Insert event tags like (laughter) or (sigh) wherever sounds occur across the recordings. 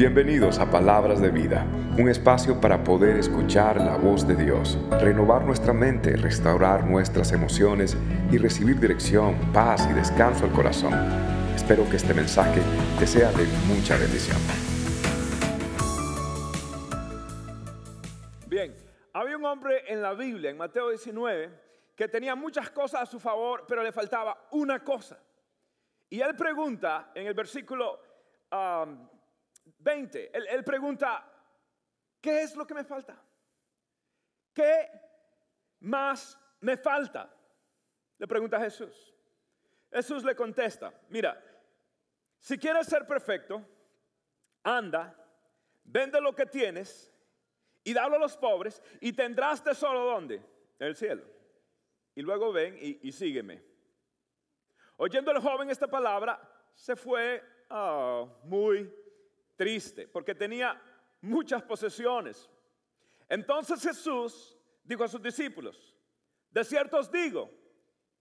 Bienvenidos a Palabras de Vida, un espacio para poder escuchar la voz de Dios, renovar nuestra mente, restaurar nuestras emociones y recibir dirección, paz y descanso al corazón. Espero que este mensaje te sea de mucha bendición. Bien, había un hombre en la Biblia, en Mateo 19, que tenía muchas cosas a su favor, pero le faltaba una cosa. Y él pregunta en el versículo 20, él, pregunta, ¿qué es lo que me falta? ¿Qué más me falta? Le pregunta Jesús. Jesús le contesta, mira, si quieres ser perfecto, anda, vende lo que tienes y dalo a los pobres y tendrás tesoro donde? En el cielo. Y luego ven y, y sígueme. Oyendo el joven esta palabra, se fue ah, muy triste porque tenía muchas posesiones. Entonces Jesús dijo a sus discípulos, de cierto os digo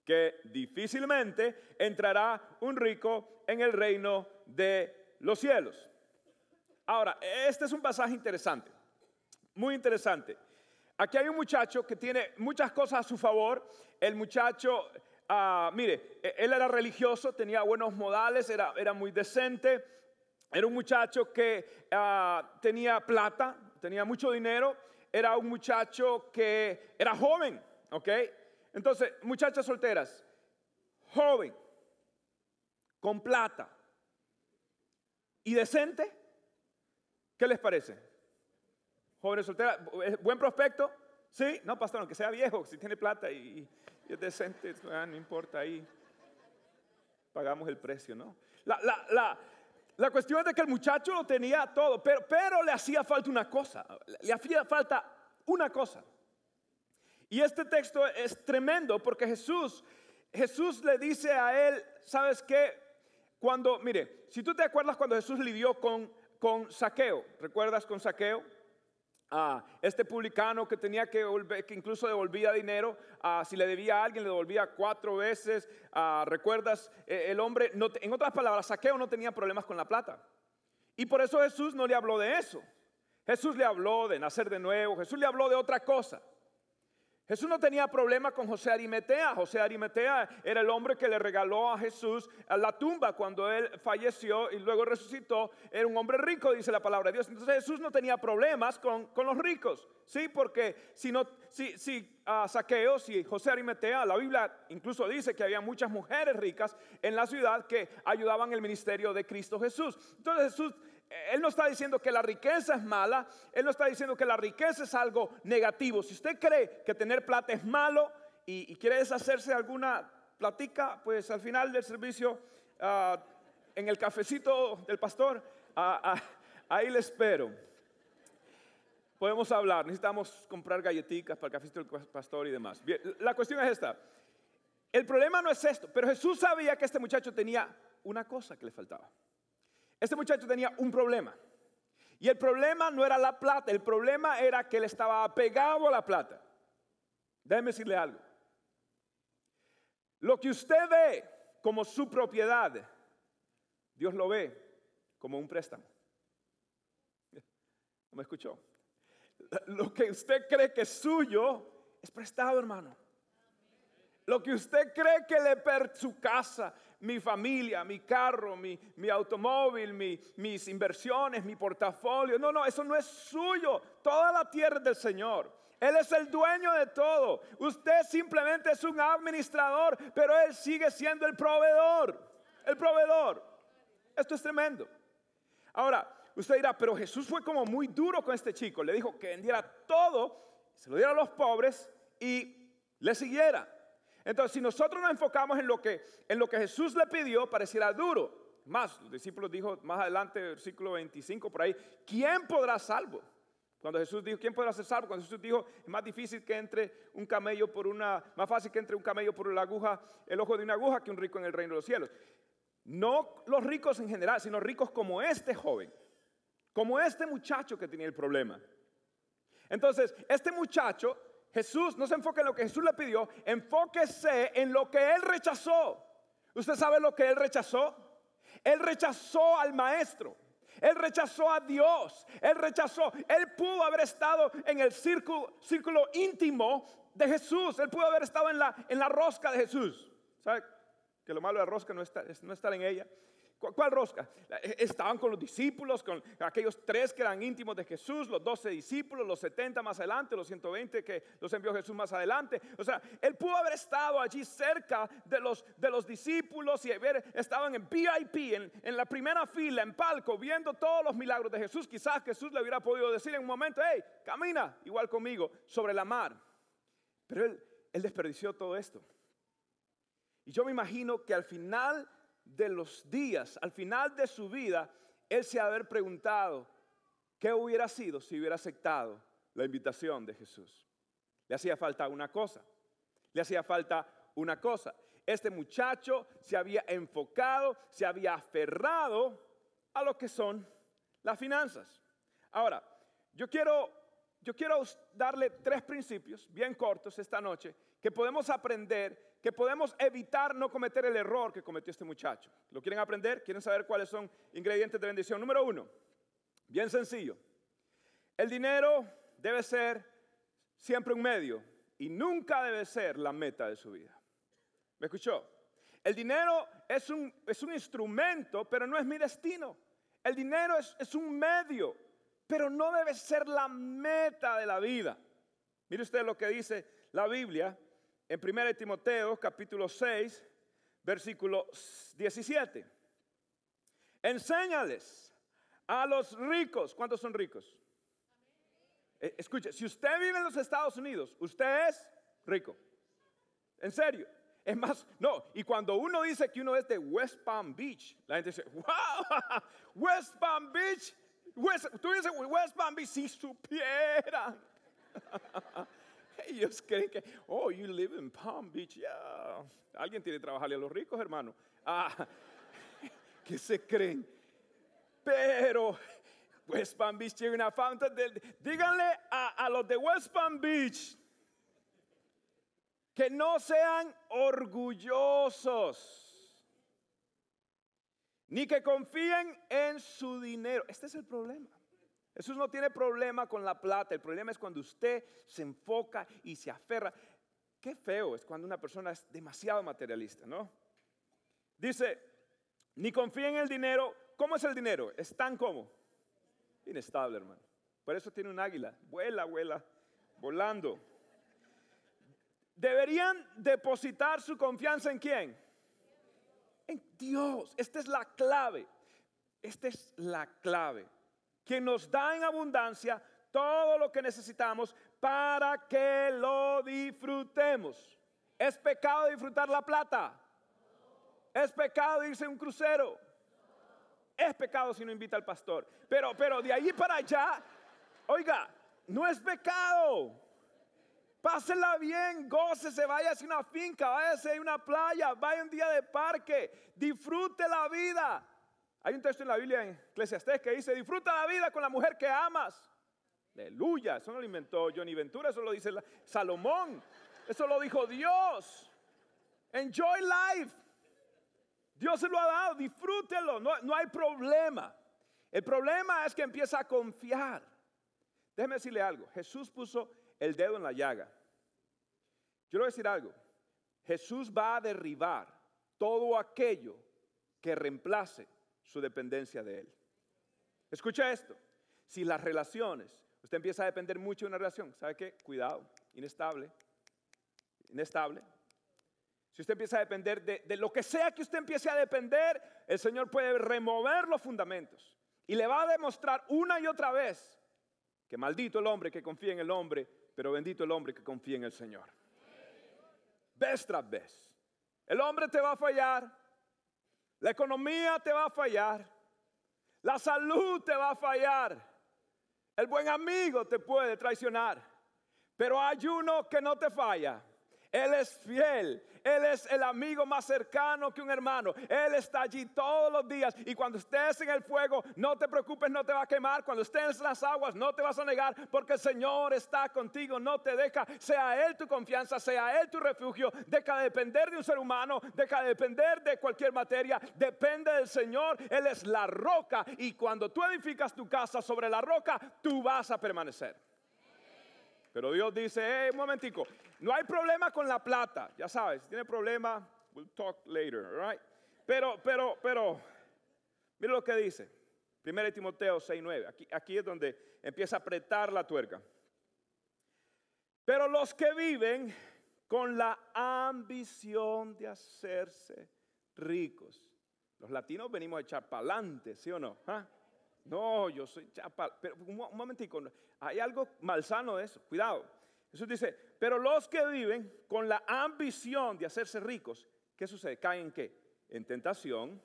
que difícilmente entrará un rico en el reino de los cielos. Ahora, este es un pasaje interesante, muy interesante. Aquí hay un muchacho que tiene muchas cosas a su favor. El muchacho, ah, mire, e-, él era religioso, tenía buenos modales, era, era muy decente era un muchacho que ah, tenía plata, tenía mucho dinero, era un muchacho que era joven, ¿ok? Entonces, muchachas solteras, joven, con plata y decente, ¿qué les parece? Jóvenes solteras, buen prospecto, ¿sí? No, pastor, aunque sea viejo, si tiene plata y, es decente, ah, no importa, ahí pagamos el precio, ¿no? La, la, la, la cuestión es de que el muchacho lo tenía todo, pero, pero le hacía falta una cosa, le hacía falta una cosa. Y este texto es tremendo porque Jesús, Jesús le dice a él, ¿sabes qué? Cuando, mire, si tú te acuerdas cuando Jesús lidió con, con Saqueo, ¿recuerdas con Saqueo? A este publicano que tenía que, que incluso devolvía dinero, si le debía a alguien le devolvía cuatro veces, recuerdas, e, el hombre, en otras palabras, saqueo no tenía problemas con la plata. Y por eso Jesús no le habló de eso. Jesús le habló de nacer de nuevo, Jesús le habló de otra cosa. Jesús no tenía problema con José Arimetea. José Arimetea era el hombre que le regaló a Jesús la tumba cuando él falleció y luego resucitó. Era un hombre rico, dice la palabra de Dios. Entonces Jesús no tenía problemas con, los ricos. Sí, porque si, no, si, si uh, Saqueo, si José Arimetea, la Biblia incluso dice que había muchas mujeres ricas en la ciudad que ayudaban el ministerio de Cristo Jesús. Entonces Jesús él no está diciendo que la riqueza es mala, Él no está diciendo que la riqueza es algo negativo. Si usted cree que tener plata es malo y, quiere deshacerse de alguna platica, pues al final del servicio, ah, en el cafecito del pastor, ah, ah, ahí le espero. Podemos hablar, necesitamos comprar galletitas para el cafecito del pastor y demás. La cuestión es esta. El problema no es esto, pero Jesús sabía que este muchacho tenía una cosa que le faltaba. Este muchacho tenía un problema. Y el problema no era la plata, el problema era que él estaba apegado a la plata. Déjeme decirle algo. Lo que usted ve como su propiedad, Dios lo ve como un préstamo. ¿No me escuchó? Lo que usted cree que es suyo es prestado, hermano. Lo que usted cree que le per su casa, mi familia, mi carro, mi, automóvil, mis inversiones, mi portafolio. No, no, eso no es suyo. Toda la tierra es del Señor. Él es el dueño de todo. Usted simplemente es un administrador, pero Él sigue siendo el proveedor. El proveedor. Esto es tremendo. Ahora, usted dirá, pero Jesús fue como muy duro con este chico. Le dijo que vendiera todo, se lo diera a los pobres y le siguiera. Entonces, si nosotros nos enfocamos en lo que, en lo que Jesús le pidió, pareciera duro. Más, los discípulos dijo más adelante, versículo 25 por ahí, ¿quién podrá salvo? Cuando Jesús dijo, ¿quién podrá ser salvo? Cuando Jesús dijo, es más difícil que entre un camello por una, más fácil que entre un camello por la aguja, el ojo de una aguja que un rico en el reino de los cielos. No los ricos en general, sino ricos como este joven, como este muchacho que tenía el problema. Entonces, este muchacho Jesús no se enfoque en lo que Jesús le pidió, enfóquese en lo que él rechazó. ¿Usted sabe lo que él rechazó? Él rechazó al maestro. Él rechazó a Dios. Él rechazó. Él pudo haber estado en el círculo, íntimo de Jesús. Él pudo haber estado en la, rosca de Jesús. ¿Sabe? Que lo malo de la rosca no, está, es no estar en ella. ¿Cuál rosca? Eh, estaban con los discípulos, con aquellos tres que eran íntimos de Jesús, los doce discípulos, los 70 más adelante, los 120 que los envió Jesús más adelante. O sea, él pudo haber estado allí cerca de los, de los discípulos y haber estado en VIP, en, en la primera fila, en palco, viendo todos los milagros de Jesús. Quizás Jesús le hubiera podido decir en un momento, hey, camina igual conmigo sobre la mar. Pero él, él desperdició todo esto. Y yo me imagino que al final de los días, al final de su vida, él se haber preguntado qué hubiera sido si hubiera aceptado la invitación de Jesús. Le hacía falta una cosa, le hacía falta una cosa. Este muchacho se había enfocado, se había aferrado a lo que son las finanzas. Ahora, yo quiero, yo quiero darle tres principios bien cortos esta noche que podemos aprender que podemos evitar no cometer el error que cometió este muchacho. ¿Lo quieren aprender? ¿Quieren saber cuáles son ingredientes de bendición? Número uno, bien sencillo. El dinero debe ser siempre un medio y nunca debe ser la meta de su vida. ¿Me escuchó? El dinero es un, es un instrumento, pero no es mi destino. El dinero es, es un medio, pero no debe ser la meta de la vida. Mire usted lo que dice la Biblia en 1 Timoteo capítulo 6, versículo 17. Enséñales a los ricos. ¿Cuántos son ricos? Eh, escuche, si usted vive en los Estados Unidos, usted es rico. En serio. Es más, no, y cuando uno dice que uno es de West Palm Beach, la gente dice, wow, (laughs) West Palm Beach, tú dices West Palm Beach, si supieran. (laughs) (laughs) Ellos creen que, oh, you live in Palm Beach. Yeah. Alguien tiene que trabajarle a los ricos, hermano. Ah, (laughs) ¿qué se creen? Pero West Palm Beach tiene una fountain. díganle a, a los de West Palm Beach que no sean orgullosos ni que confíen en su dinero. Este es el problema. Jesús no tiene problema con la plata, el problema es cuando usted se enfoca y se aferra. Qué feo es cuando una persona es demasiado materialista, ¿no? Dice, ni confía en el dinero. ¿Cómo es el dinero? Es tan como inestable, hermano. Por eso tiene un águila. Vuela, vuela, volando. Deberían depositar su confianza en quién? En Dios. Esta es la clave. Esta es la clave que nos da en abundancia todo lo que necesitamos para que lo disfrutemos. ¿Es pecado disfrutar la plata? ¿Es pecado irse a un crucero? Es pecado si no invita al pastor. Pero, pero de ahí para allá, oiga, no es pecado. Pásela bien, gócese, vaya a una finca, vaya a una playa, vaya un día de parque, disfrute la vida. Hay un texto en la Biblia en Eclesiastés que dice, disfruta la vida con la mujer que amas. Aleluya, eso no lo inventó Johnny Ventura, eso lo dice Salomón, eso lo dijo Dios. Enjoy life. Dios se lo ha dado, disfrútelo, no, no hay problema. El problema es que empieza a confiar. Déjeme decirle algo, Jesús puso el dedo en la llaga. Yo le voy a decir algo, Jesús va a derribar todo aquello que reemplace su dependencia de Él. Escucha esto. Si las relaciones, usted empieza a depender mucho de una relación, ¿sabe qué? Cuidado, inestable, inestable. Si usted empieza a depender de, lo que sea que usted empiece a depender, el Señor puede remover los fundamentos y le va a demostrar una y otra vez que maldito el hombre que confía en el hombre, pero bendito el hombre que confía en el Señor. Vez tras vez. El hombre te va a fallar, la economía te va a fallar. La salud te va a fallar. El buen amigo te puede traicionar. Pero hay uno que no te falla. Él es fiel. Él es el amigo más cercano que un hermano. Él está allí todos los días. Y cuando estés en el fuego, no te preocupes, no te va a quemar. Cuando estés en las aguas, no te vas a negar, porque el Señor está contigo, no te deja. Sea Él tu confianza, sea Él tu refugio. Deja de depender de un ser humano, deja de depender de cualquier materia. Depende del Señor. Él es la roca. Y cuando tú edificas tu casa sobre la roca, tú vas a permanecer. Pero Dios dice, hey, un momentico, no hay problema con la plata, ya sabes, si tiene problema, we'll talk later, right? Pero, pero, pero, mira lo que dice, 1 Timoteo 6.9, aquí, aquí es donde empieza a apretar la tuerca. Pero los que viven con la ambición de hacerse ricos, los latinos venimos a echar para adelante, ¿sí o no? ¿Ah? No, yo soy chapal. Pero un, momentico, hay algo malsano de eso. Cuidado. Jesús dice, pero los que viven con la ambición de hacerse ricos, ¿qué sucede? ¿Caen en qué? En tentación,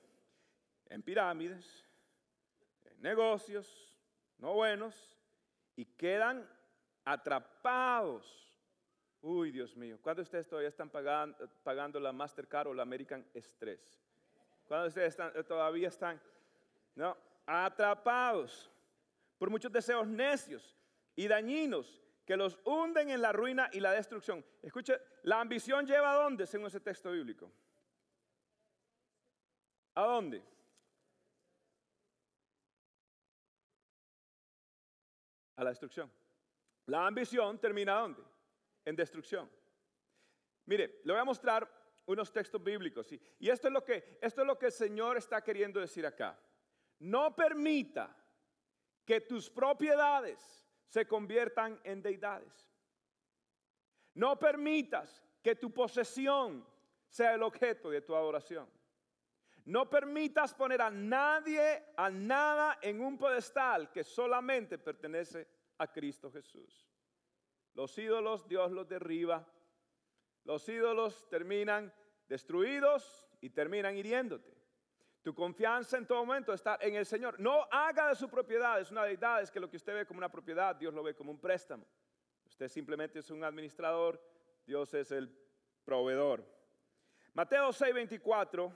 en pirámides, en negocios no buenos y quedan atrapados. Uy, Dios mío, ¿cuántos de ustedes todavía están pagando, la Mastercard o la American Express? ¿Cuántos de ustedes todavía están? No, atrapados por muchos deseos necios y dañinos que los hunden en la ruina y la destrucción. Escuche, la ambición lleva a dónde, según ese texto bíblico. ¿A dónde? A la destrucción. La ambición termina dónde? En destrucción. Mire, le voy a mostrar unos textos bíblicos. Y esto es, lo que, esto es lo que el Señor está queriendo decir acá. No permita que tus propiedades se conviertan en deidades. No permitas que tu posesión sea el objeto de tu adoración. No permitas poner a nadie, a nada en un pedestal que solamente pertenece a Cristo Jesús. Los ídolos Dios los derriba. Los ídolos terminan destruidos y terminan hiriéndote. Tu confianza en todo momento está en el Señor. No haga de su propiedad, es una deidad, es que lo que usted ve como una propiedad, Dios lo ve como un préstamo. Usted simplemente es un administrador, Dios es el proveedor. Mateo 6:24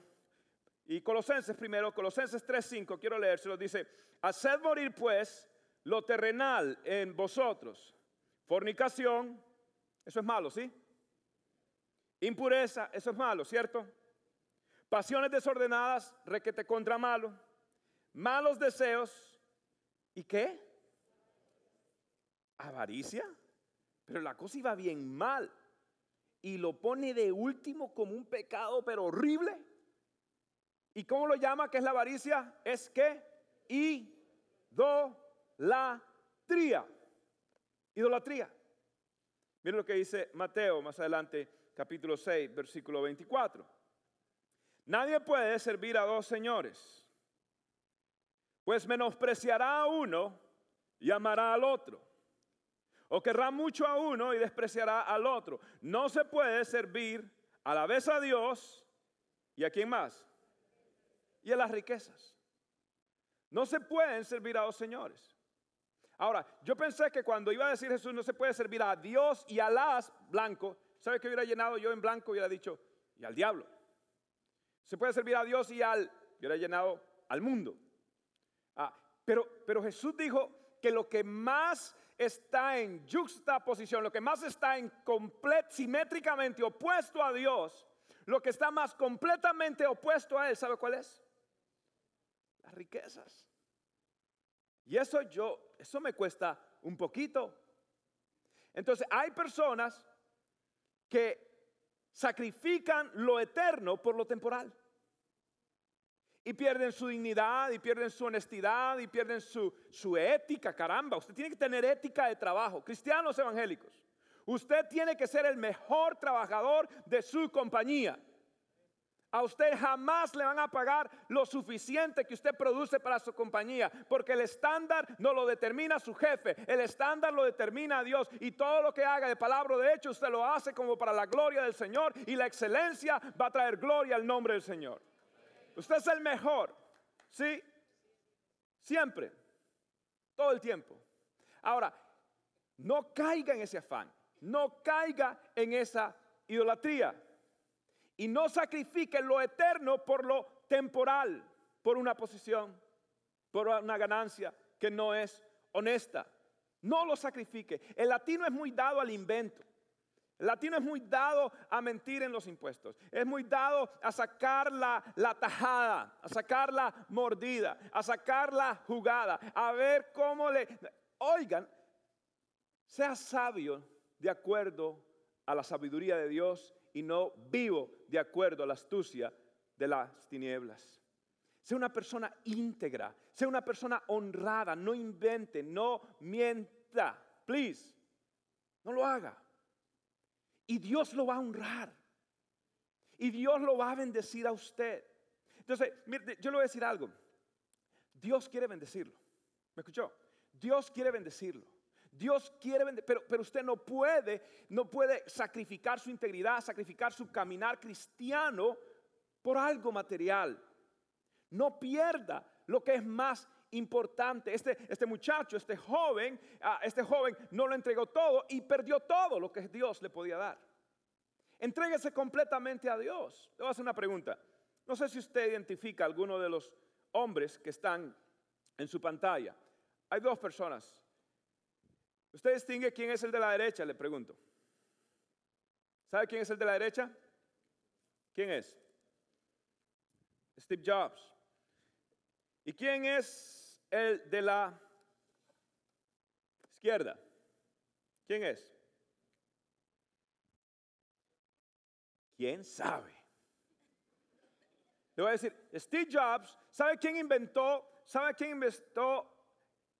y Colosenses primero, Colosenses 3:5, quiero leérselo, dice, haced morir pues lo terrenal en vosotros, fornicación, eso es malo, ¿sí? Impureza, eso es malo, ¿cierto? Pasiones desordenadas, requete contra malo. Malos deseos. ¿Y qué? Avaricia. Pero la cosa iba bien mal. Y lo pone de último como un pecado, pero horrible. ¿Y cómo lo llama? ¿Qué es la avaricia? Es que idolatría. Idolatría. Miren lo que dice Mateo más adelante, capítulo 6, versículo 24. Nadie puede servir a dos señores, pues menospreciará a uno y amará al otro. O querrá mucho a uno y despreciará al otro. No se puede servir a la vez a Dios y a quién más. Y a las riquezas. No se pueden servir a dos señores. Ahora, yo pensé que cuando iba a decir Jesús no se puede servir a Dios y a las blanco, ¿sabe que hubiera llenado yo en blanco? Hubiera dicho, y al diablo. Se puede servir a Dios y al, yo llenado al mundo. Ah, pero, pero Jesús dijo que lo que más está en juxtaposición, lo que más está en complet, simétricamente opuesto a Dios, lo que está más completamente opuesto a Él, ¿sabe cuál es? Las riquezas. Y eso yo, eso me cuesta un poquito. Entonces, hay personas que sacrifican lo eterno por lo temporal. Y pierden su dignidad, y pierden su honestidad, y pierden su, ética. Caramba, usted tiene que tener ética de trabajo. Cristianos evangélicos, usted tiene que ser el mejor trabajador de su compañía. A usted jamás le van a pagar lo suficiente que usted produce para su compañía, porque el estándar no lo determina su jefe, el estándar lo determina Dios y todo lo que haga de palabra de hecho usted lo hace como para la gloria del Señor y la excelencia va a traer gloria al nombre del Señor. Usted es el mejor, ¿sí? Siempre, todo el tiempo. Ahora, no caiga en ese afán, no caiga en esa idolatría. y no sacrifique lo eterno por lo temporal, por una posición, por una ganancia que no es honesta. No lo sacrifique. El latino es muy dado al invento. El latino es muy dado a mentir en los impuestos. Es muy dado a sacar la, la, tajada, a sacar la mordida, a sacar la jugada, a ver cómo le... Oigan, sea sabio de acuerdo a la sabiduría de Dios y no vivo de acuerdo a la astucia de las tinieblas. Sea una persona íntegra, sea una persona honrada, no invente, no mienta. Please, no lo haga. Y Dios lo va a honrar. Y Dios lo va a bendecir a usted. Entonces, mire, yo le voy a decir algo. Dios quiere bendecirlo. ¿Me escuchó? Dios quiere bendecirlo. Dios quiere bendecirlo, pero, pero usted no puede, no puede sacrificar su integridad, sacrificar su caminar cristiano por algo material. No pierda lo que es más importante. Este, este muchacho, este joven, ah, este joven no lo entregó todo y perdió todo lo que Dios le podía dar. Entréguese completamente a Dios. Le voy a hacer una pregunta. No sé si usted identifica a alguno de los hombres que están en su pantalla. Hay dos personas. ¿Usted distingue quién es el de la derecha? Le pregunto. ¿Sabe quién es el de la derecha? ¿Quién es? Steve Jobs. ¿Y quién es el de la izquierda? ¿Quién es? ¿Quién sabe? Le voy a decir, Steve Jobs, ¿sabe quién inventó? ¿Sabe quién inventó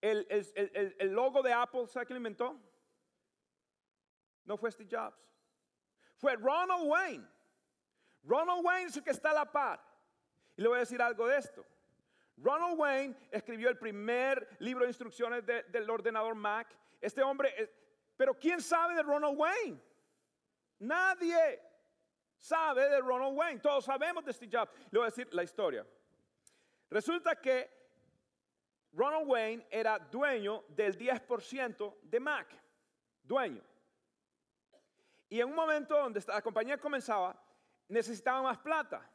el, el, logo de Apple? ¿Sabe quién inventó? No fue Steve Jobs. Fue Ronald Wayne. Ronald Wayne es el que está a la par. Y le voy a decir algo de esto. Ronald Wayne escribió el primer libro de instrucciones del ordenador Mac. Este hombre, pero ¿quién sabe de Ronald Wayne? Nadie sabe de Ronald Wayne. Todos sabemos de Steve Jobs. Le voy a decir la historia. Resulta que Ronald Wayne era dueño del 10% de Mac. Dueño. Y en un momento donde la compañía comenzaba, necesitaba más plata.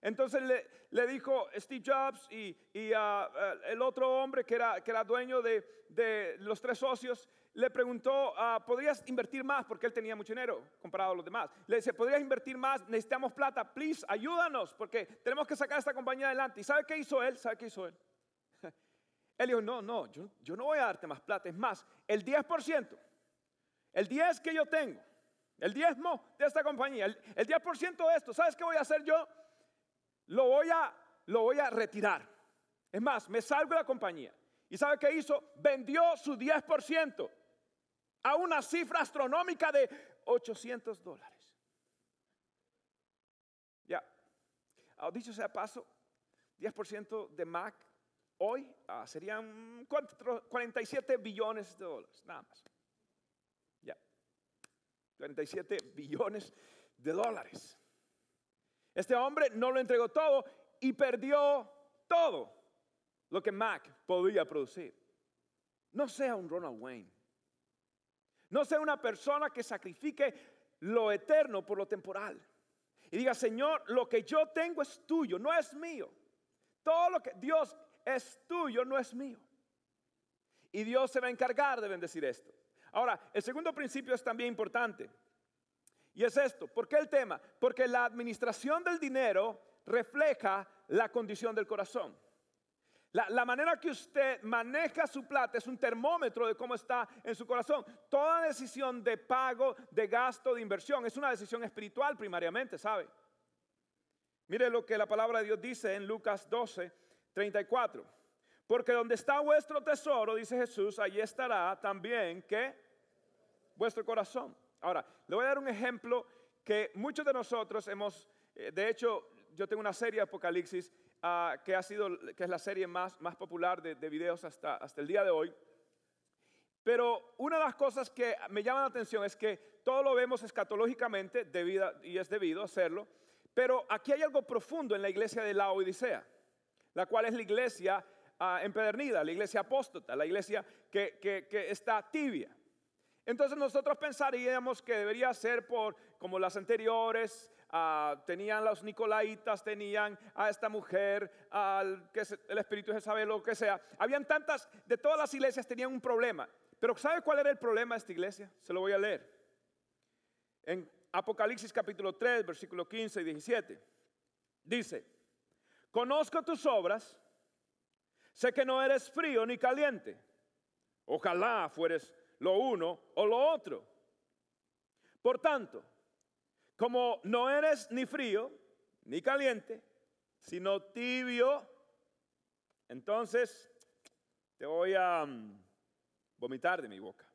Entonces le, dijo Steve Jobs y, ah, ah, el otro hombre que era, que era dueño de, los tres socios, le preguntó, ah, ¿podrías invertir más? Porque él tenía mucho dinero comparado a los demás. Le dice, ¿podrías invertir más? Necesitamos plata, please, ayúdanos, porque tenemos que sacar esta compañía adelante. ¿Y sabe qué hizo él? ¿Sabe qué hizo él? (laughs) Él dijo, no, no, yo, no voy a darte más plata. Es más, el 10%, el 10 que yo tengo, el diezmo de esta compañía, el, el 10% de esto, ¿sabes qué voy a hacer yo? Lo voy a, lo voy a retirar. Es más, me salgo de la compañía. ¿Y sabe qué hizo? Vendió su 10% a una cifra astronómica de 800 dólares. Ya, ah, dicho sea paso, 10% de Mac hoy ah, serían 47 billones de dólares, nada más. Ya, 47 billones de dólares. Este hombre no lo entregó todo y perdió todo lo que Mac podía producir. No sea un Ronald Wayne. No sea una persona que sacrifique lo eterno por lo temporal. Y diga, Señor, lo que yo tengo es tuyo, no es mío. Todo lo que Dios es tuyo, no es mío. Y Dios se va a encargar de bendecir esto. Ahora, el segundo principio es también importante. Y es esto, ¿por qué el tema? Porque la administración del dinero refleja la condición del corazón. La, manera que usted maneja su plata es un termómetro de cómo está en su corazón. Toda decisión de pago, de gasto, de inversión es una decisión espiritual primariamente, ¿sabe? Mire lo que la palabra de Dios dice en Lucas 12, 34. Porque donde está vuestro tesoro, dice Jesús, allí estará también que vuestro corazón. Ahora, le voy a dar un ejemplo que muchos de nosotros hemos, eh, de hecho, yo tengo una serie Apocalipsis ah, que ha sido, que es la serie más, más popular de, videos hasta, hasta el día de hoy. Pero una de las cosas que me llama la atención es que todo lo vemos escatológicamente y es debido hacerlo, pero aquí hay algo profundo en la iglesia de la Odisea, la cual es la iglesia ah, empedernida, la iglesia apóstata, la iglesia que, que está tibia. Entonces nosotros pensaríamos que debería ser por como las anteriores, ah, tenían los Nicolaitas, tenían a esta mujer, al que es el Espíritu de Jezabel, lo que sea. Habían tantas, de todas las iglesias tenían un problema. Pero ¿sabe cuál era el problema de esta iglesia? Se lo voy a leer. En Apocalipsis capítulo 3, versículo 15 y 17. Dice, conozco tus obras, sé que no eres frío ni caliente. Ojalá fueres lo uno o lo otro. Por tanto, como no eres ni frío ni caliente, sino tibio, entonces te voy a mm, vomitar de mi boca.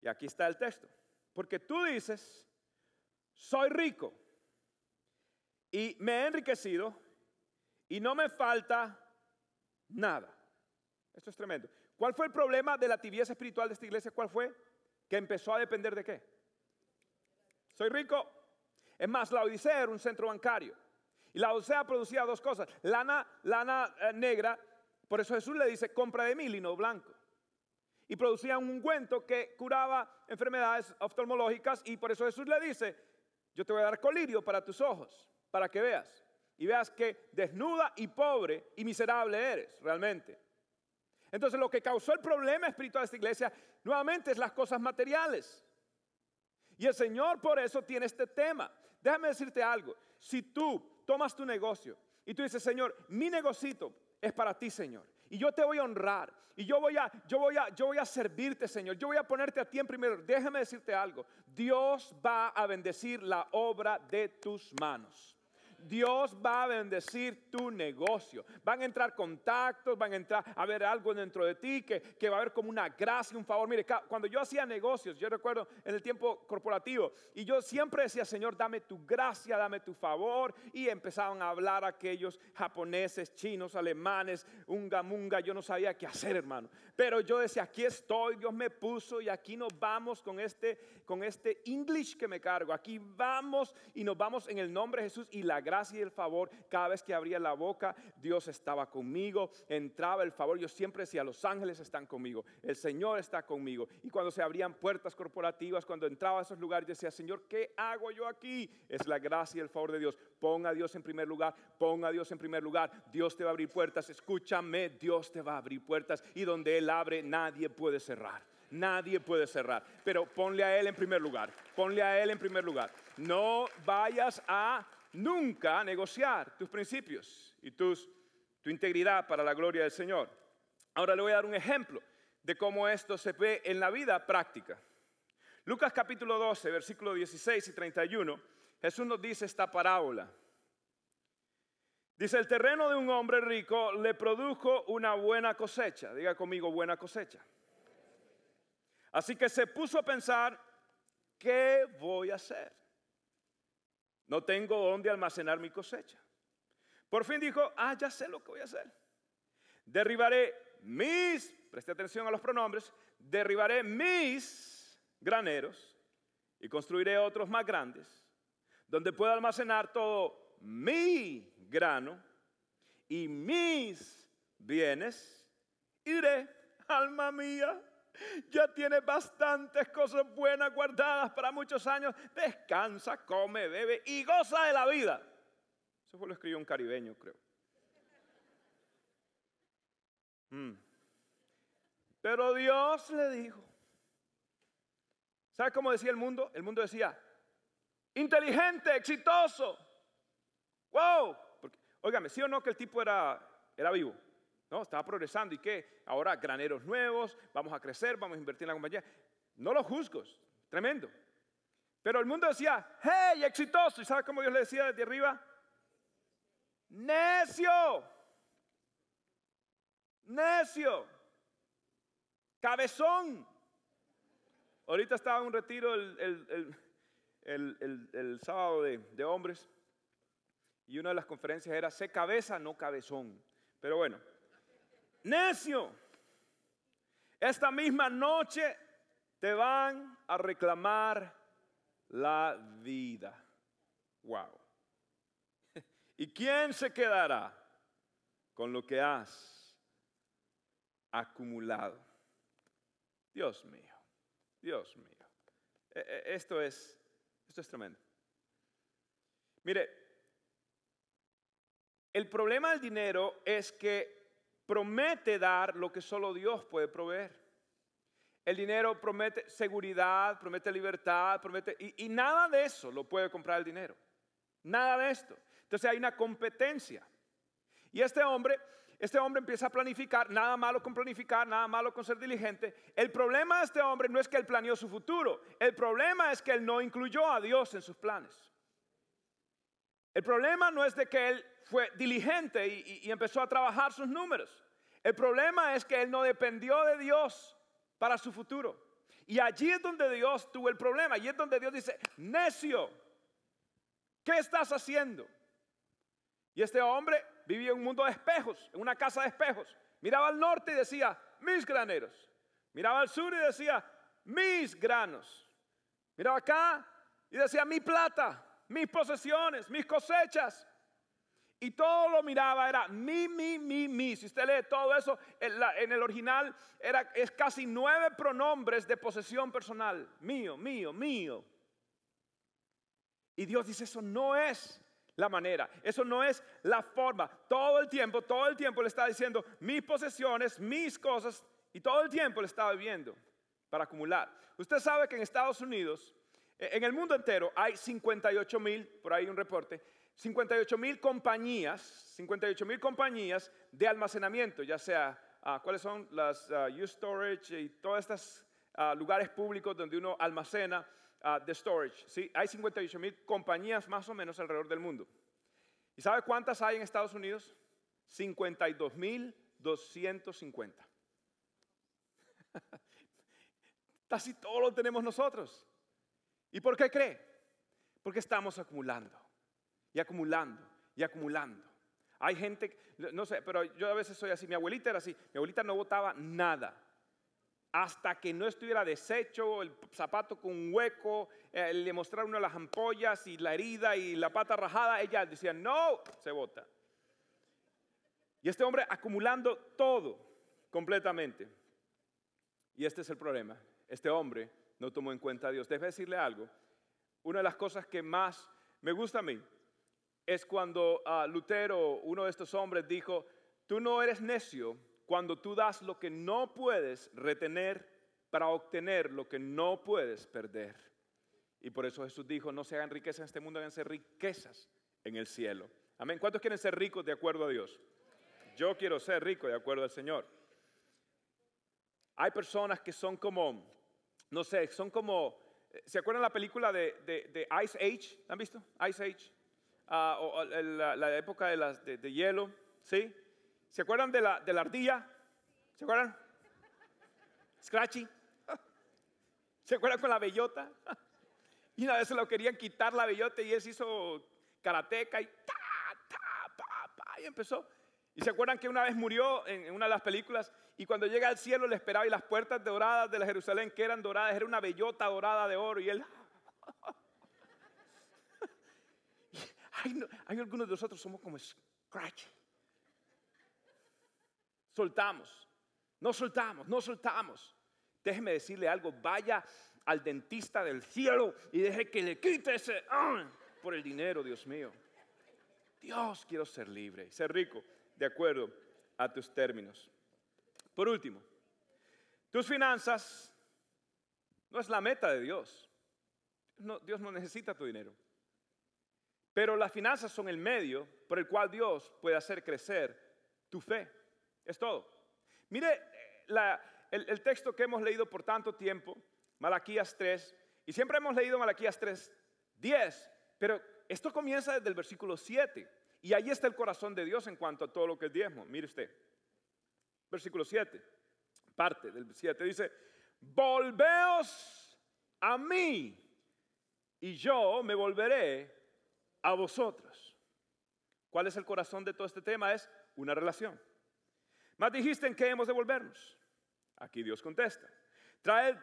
Y aquí está el texto. Porque tú dices, soy rico y me he enriquecido y no me falta nada. Esto es tremendo. ¿Cuál fue el problema de la tibieza espiritual de esta iglesia? ¿Cuál fue? Que empezó a depender de qué? Soy rico. Es más, la Odisea era un centro bancario. Y la Odisea producía dos cosas. Lana, lana eh, negra. Por eso Jesús le dice, compra de mí lino blanco. Y producía un ungüento que curaba enfermedades oftalmológicas. Y por eso Jesús le dice, yo te voy a dar colirio para tus ojos, para que veas. Y veas que desnuda y pobre y miserable eres realmente. Entonces lo que causó el problema espiritual de esta iglesia nuevamente es las cosas materiales. Y el Señor por eso tiene este tema. Déjame decirte algo. Si tú tomas tu negocio y tú dices, Señor, mi negocito es para ti, Señor. Y yo te voy a honrar. Y yo voy a, yo voy a, yo voy a servirte, Señor. Yo voy a ponerte a ti en primero. Déjame decirte algo. Dios va a bendecir la obra de tus manos. Dios va a bendecir tu negocio. Van a entrar contactos, van a entrar a ver algo dentro de ti que, que va a haber como una gracia, un favor. Mire, cuando yo hacía negocios, yo recuerdo en el tiempo corporativo, y yo siempre decía, Señor, dame tu gracia, dame tu favor. Y empezaban a hablar aquellos japoneses, chinos, alemanes, unga munga. Yo no sabía qué hacer, hermano. Pero yo decía, aquí estoy, Dios me puso y aquí nos vamos con este, con este English que me cargo. Aquí vamos y nos vamos en el nombre de Jesús y la gracia y el favor. Cada vez que abría la boca, Dios estaba conmigo, entraba el favor. Yo siempre decía, los ángeles están conmigo, el Señor está conmigo. Y cuando se abrían puertas corporativas, cuando entraba a esos lugares, decía, Señor, ¿qué hago yo aquí? Es la gracia y el favor de Dios. Ponga a Dios en primer lugar, ponga a Dios en primer lugar. Dios te va a abrir puertas, escúchame, Dios te va a abrir puertas. Y donde Él abre, nadie puede cerrar. Nadie puede cerrar. Pero ponle a Él en primer lugar. Ponle a Él en primer lugar. No vayas a nunca negociar tus principios y tu integridad para la gloria del Señor. Ahora le voy a dar un ejemplo de cómo esto se ve en la vida práctica. Lucas capítulo 12, versículo 16 y 31, Jesús nos dice esta parábola. Dice, el terreno de un hombre rico le produjo una buena cosecha. Diga conmigo, buena cosecha. Así que se puso a pensar, ¿qué voy a hacer? No tengo dónde almacenar mi cosecha. Por fin dijo, ah, ya sé lo que voy a hacer. Derribaré mis, preste atención a los pronombres, derribaré mis graneros y construiré otros más grandes, donde pueda almacenar todo mi grano y mis bienes, iré, alma mía, ya tienes bastantes cosas buenas guardadas para muchos años, descansa, come, bebe y goza de la vida. Eso fue lo escribió un caribeño, creo. Mm. Pero Dios le dijo, ¿sabe cómo decía el mundo? El mundo decía, inteligente, exitoso. Wow, Óigame, ¿sí o no que el tipo era, era vivo? ¿No? Estaba progresando y que ahora graneros nuevos, vamos a crecer, vamos a invertir en la compañía. No lo juzgo, tremendo. Pero el mundo decía, hey, exitoso. ¿Y sabe cómo Dios le decía desde arriba? Necio. Necio. Cabezón. Ahorita estaba en un retiro el, el, sábado de, de hombres y una de las conferencias era, sé cabeza, no cabezón. Pero bueno, necio, esta misma noche te van a reclamar la vida. Wow. (laughs) ¿Y quién se quedará con lo que has acumulado? Dios mío, Dios mío. E, e, esto es, esto es tremendo. Mire, el problema del dinero es que promete dar lo que solo Dios puede proveer. El dinero promete seguridad, promete libertad, promete... Y, y, nada de eso lo puede comprar el dinero. Nada de esto. Entonces hay una competencia. Y este hombre, este hombre empieza a planificar, nada malo con planificar, nada malo con ser diligente. El problema de este hombre no es que él planeó su futuro, el problema es que él no incluyó a Dios en sus planes. El problema no es de que él fue diligente y, empezó a trabajar sus números. El problema es que él no dependió de Dios para su futuro. Y allí es donde Dios tuvo el problema. Allí es donde Dios dice, necio, ¿qué estás haciendo? Y este hombre vivía en un mundo de espejos, en una casa de espejos. Miraba al norte y decía, mis graneros. Miraba al sur y decía, mis granos. Miraba acá y decía, mi plata, mis posesiones, mis cosechas. Y todo lo miraba, era mi, mi, mi, mi. Si usted lee todo eso, en, el original era, es casi nueve pronombres de posesión personal. Mío, mío, mío. Y Dios dice, eso no es la manera, eso no es la forma. Todo el tiempo, todo el tiempo le está diciendo mis posesiones, mis cosas, y todo el tiempo le estaba viviendo para acumular. Usted sabe que en Estados Unidos, en el mundo entero, hay 58 mil, por ahí un reporte, 58 mil compañías, 58 mil compañías de almacenamiento, ya sea, ah, ¿cuáles son? Las uh, storage y todos estos ah, lugares públicos donde uno almacena de storage. ¿sí? Hay 58 mil compañías más o menos alrededor del mundo. ¿Y sabe cuántas hay en Estados Unidos? 52 mil 250. (laughs) Casi todo lo tenemos nosotros. ¿Y por qué cree? Porque estamos acumulando y acumulando y acumulando. Hay gente, no sé, pero yo a veces soy así. Mi abuelita era así. Mi abuelita no botaba nada. Hasta que no estuviera deshecho, el zapato con un hueco, eh, le mostraron uno las ampollas y la herida y la pata rajada, ella decía, no, se bota. Y este hombre acumulando todo completamente. Y este es el problema. Este hombre no tomó en cuenta a Dios. Debe decirle algo. Una de las cosas que más me gusta a mí es cuando uh, Lutero, uno de estos hombres, dijo, tú no eres necio cuando tú das lo que no puedes retener para obtener lo que no puedes perder. Y por eso Jesús dijo, no se hagan riquezas en este mundo, háganse riquezas en el cielo. Amén. ¿Cuántos quieren ser ricos de acuerdo a Dios? Yo quiero ser rico de acuerdo al Señor. Hay personas que son como, no sé, son como, eh, ¿se acuerdan la película de, de Ice Age? ¿La han visto? Ice Age. Ah, o, la, época de, las, de, hielo, ¿sí? ¿Se acuerdan de la, de la ardilla? ¿Se acuerdan? Scratchy. (laughs) ¿Se acuerdan con la bellota? (laughs) Y una vez se lo querían quitar la bellota y él se hizo karateca y ta, ta, pa, pa, y empezó. Y se acuerdan que una vez murió en, una de las películas y cuando llega al cielo le esperaba y las puertas doradas de la Jerusalén que eran doradas, era una bellota dorada de oro y él (laughs) hay, algunos de nosotros somos como scratch. Soltamos, no soltamos, no soltamos. Déjeme decirle algo, vaya al dentista del cielo y deje que le quite ese ah, por el dinero, Dios mío. Dios, quiero ser libre y ser rico de acuerdo a tus términos. Por último, tus finanzas no es la meta de Dios. Dios no necesita tu dinero. Pero las finanzas son el medio por el cual Dios puede hacer crecer tu fe. Es todo. Mire el, texto que hemos leído por tanto tiempo, Malaquías 3, y siempre hemos leído Malaquías 3, 10, pero esto comienza desde el versículo 7, y ahí está el corazón de Dios en cuanto a todo lo que es diezmo. Mire usted, versículo 7, parte del 7, dice, volveos a mí, y yo me volveré a vosotros. ¿Cuál es el corazón de todo este tema? Es una relación. Más dijiste en qué hemos de volvernos. Aquí Dios contesta. Traed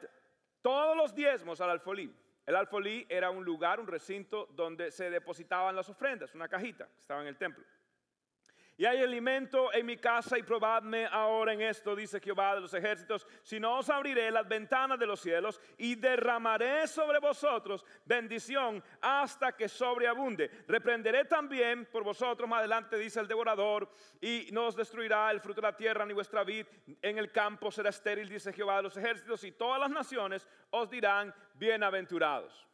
todos los diezmos al alfolí. El alfolí era un lugar, un recinto donde se depositaban las ofrendas, una cajita que estaba en el templo. Y hay alimento en mi casa y probadme ahora en esto, dice Jehová de los ejércitos, si no os abriré las ventanas de los cielos y derramaré sobre vosotros bendición hasta que sobreabunde. Reprenderé también por vosotros, más adelante dice el devorador, y no os destruirá el fruto de la tierra ni vuestra vid en el campo será estéril, dice Jehová de los ejércitos, y todas las naciones os dirán bienaventurados.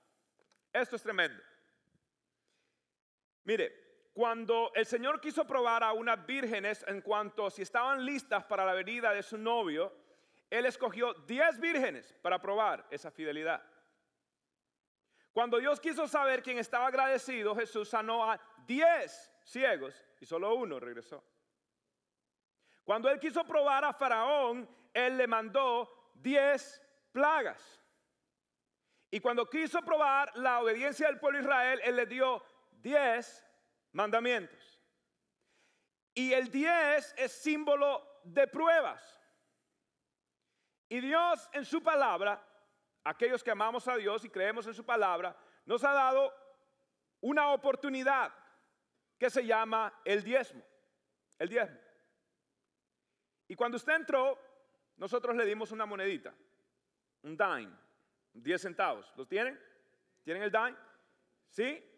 Esto es tremendo. Mire, cuando el Señor quiso probar a unas vírgenes en cuanto si estaban listas para la venida de su novio, Él escogió 10 vírgenes para probar esa fidelidad. Cuando Dios quiso saber quién estaba agradecido, Jesús sanó a 10 ciegos y solo uno regresó. Cuando Él quiso probar a Faraón, Él le mandó 10 plagas. Y cuando quiso probar la obediencia del pueblo de Israel, Él le dio 10 mandamientos. Y el 10 es símbolo de pruebas. Y Dios en su palabra, aquellos que amamos a Dios y creemos en su palabra, nos ha dado una oportunidad que se llama el diezmo. El diezmo. Y cuando usted entró, nosotros le dimos una monedita, un dime, 10 centavos. ¿Los tienen? ¿Tienen el dime? ¿Sí?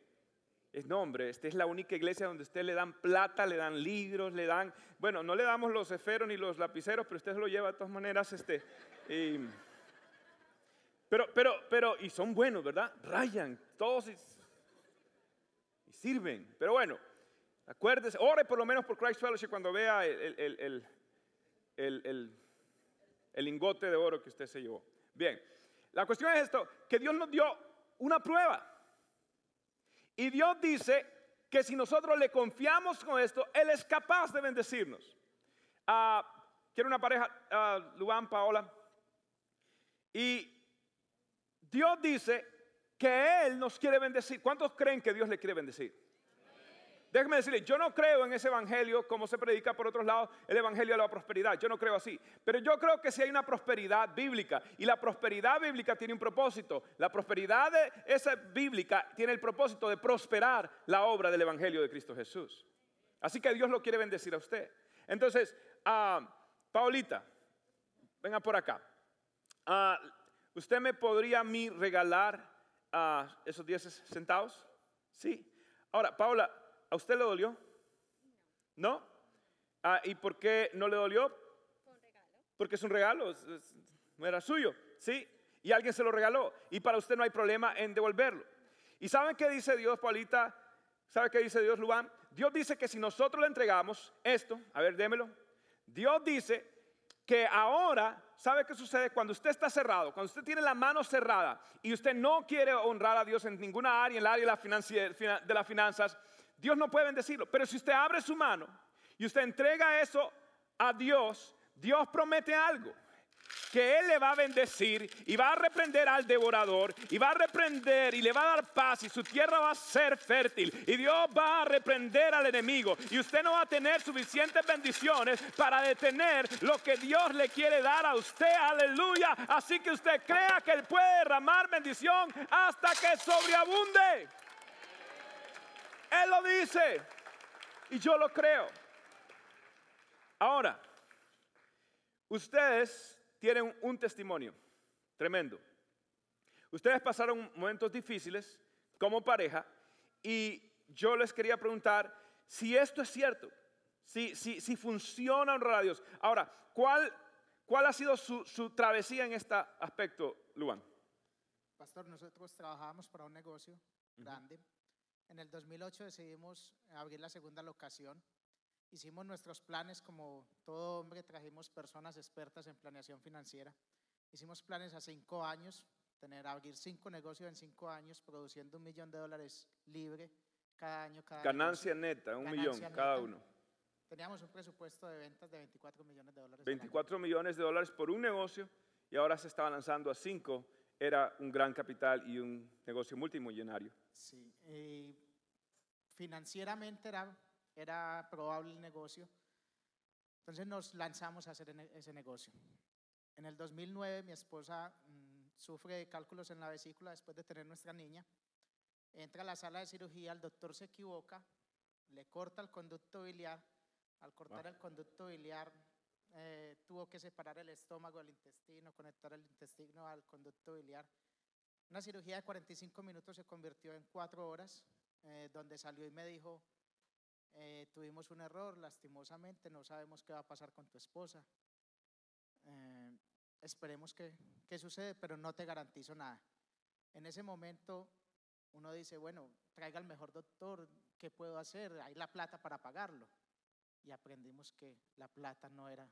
Es no, hombre, esta es la única iglesia donde usted le dan plata, le dan libros, le dan, bueno, no le damos los esferos ni los lapiceros, pero usted se lo lleva de todas maneras, este, pero, pero, pero, y son buenos, ¿verdad? Rayan, todos y, sirven. Pero bueno, acuérdese, ore por lo menos por Christ Fellowship cuando vea el, el lingote de oro que usted se llevó. Bien, la cuestión es esto, que Dios nos dio una prueba. Y Dios dice que si nosotros le confiamos con esto, Él es capaz de bendecirnos. Uh, quiero una pareja, uh, Luan, Paola. Y Dios dice que Él nos quiere bendecir. ¿Cuántos creen que Dios le quiere bendecir? Déjeme decirle, yo no creo en ese evangelio como se predica por otros lados, el evangelio de la prosperidad. Yo no creo así. Pero yo creo que si hay una prosperidad bíblica y la prosperidad bíblica tiene un propósito. La prosperidad de esa bíblica tiene el propósito de prosperar la obra del evangelio de Cristo Jesús. Así que Dios lo quiere bendecir a usted. Entonces, uh, Paulita, venga por acá. Ah, ¿Usted me podría a mí regalar ah, esos 10 centavos? Sí. Ahora, Paula, ¿A usted le dolió? ¿No? Ah, ¿Y por qué no le dolió? Porque es un regalo, no era suyo, ¿sí? Y alguien se lo regaló. Y para usted no hay problema en devolverlo. ¿Y saben qué dice Dios, Paulita? ¿Sabe qué dice Dios, Luan? Dios dice que si nosotros le entregamos esto, a ver, démelo. Dios dice que ahora, ¿sabe qué sucede? Cuando usted está cerrado, cuando usted tiene la mano cerrada y usted no quiere honrar a Dios en ninguna área, en el área de las finanzas, Dios no puede bendecirlo. Pero si usted abre su mano y usted entrega eso a Dios, Dios promete algo. Que Él le va a bendecir y va a reprender al devorador y va a reprender y le va a dar paz y su tierra va a ser fértil y Dios va a reprender al enemigo y usted no va a tener suficientes bendiciones para detener lo que Dios le quiere dar a usted, aleluya. Así que usted crea que Él puede derramar bendición hasta que sobreabunde. Él lo dice. Y yo lo creo. Ahora, ustedes tienen un testimonio tremendo. Ustedes pasaron momentos difíciles como pareja y yo les quería preguntar si esto es cierto, si, si, si funciona honrar a Dios. Ahora, ¿cuál, cuál ha sido su, su travesía en este aspecto, Luan? Pastor, nosotros trabajamos para un negocio grande. En el 2008 decidimos abrir la segunda locación. Hicimos nuestros planes como todo hombre, trajimos personas expertas en planeación financiera. Hicimos planes a cinco años, tener, abrir cinco negocios en cinco años, produciendo un millón de dólares libre cada año. Cada Ganancia neta, un millón cada uno. Teníamos un presupuesto de ventas de 24 millones de dólares. 24 millones de dólares por un negocio y ahora se estaba lanzando a cinco era un gran capital y un negocio multimillonario. Sí, financieramente era, era probable el negocio. Entonces nos lanzamos a hacer ese negocio. En el 2009 mi esposa mm, sufre de cálculos en la vesícula después de tener nuestra niña. Entra a la sala de cirugía, el doctor se equivoca, le corta el conducto biliar, Al cortar el conducto biliar, eh, tuvo que separar el estómago del intestino, conectar el intestino al conducto biliar. Una cirugía de 45 minutos se convirtió en cuatro horas, eh, donde salió y me dijo, eh, tuvimos un error, lastimosamente, no sabemos qué va a pasar con tu esposa. Eh, esperemos que, que sucede, pero no te garantizo nada. En ese momento uno dice, bueno, traiga el mejor doctor, ¿qué puedo hacer? Hay la plata para pagarlo. Y aprendimos que la plata no era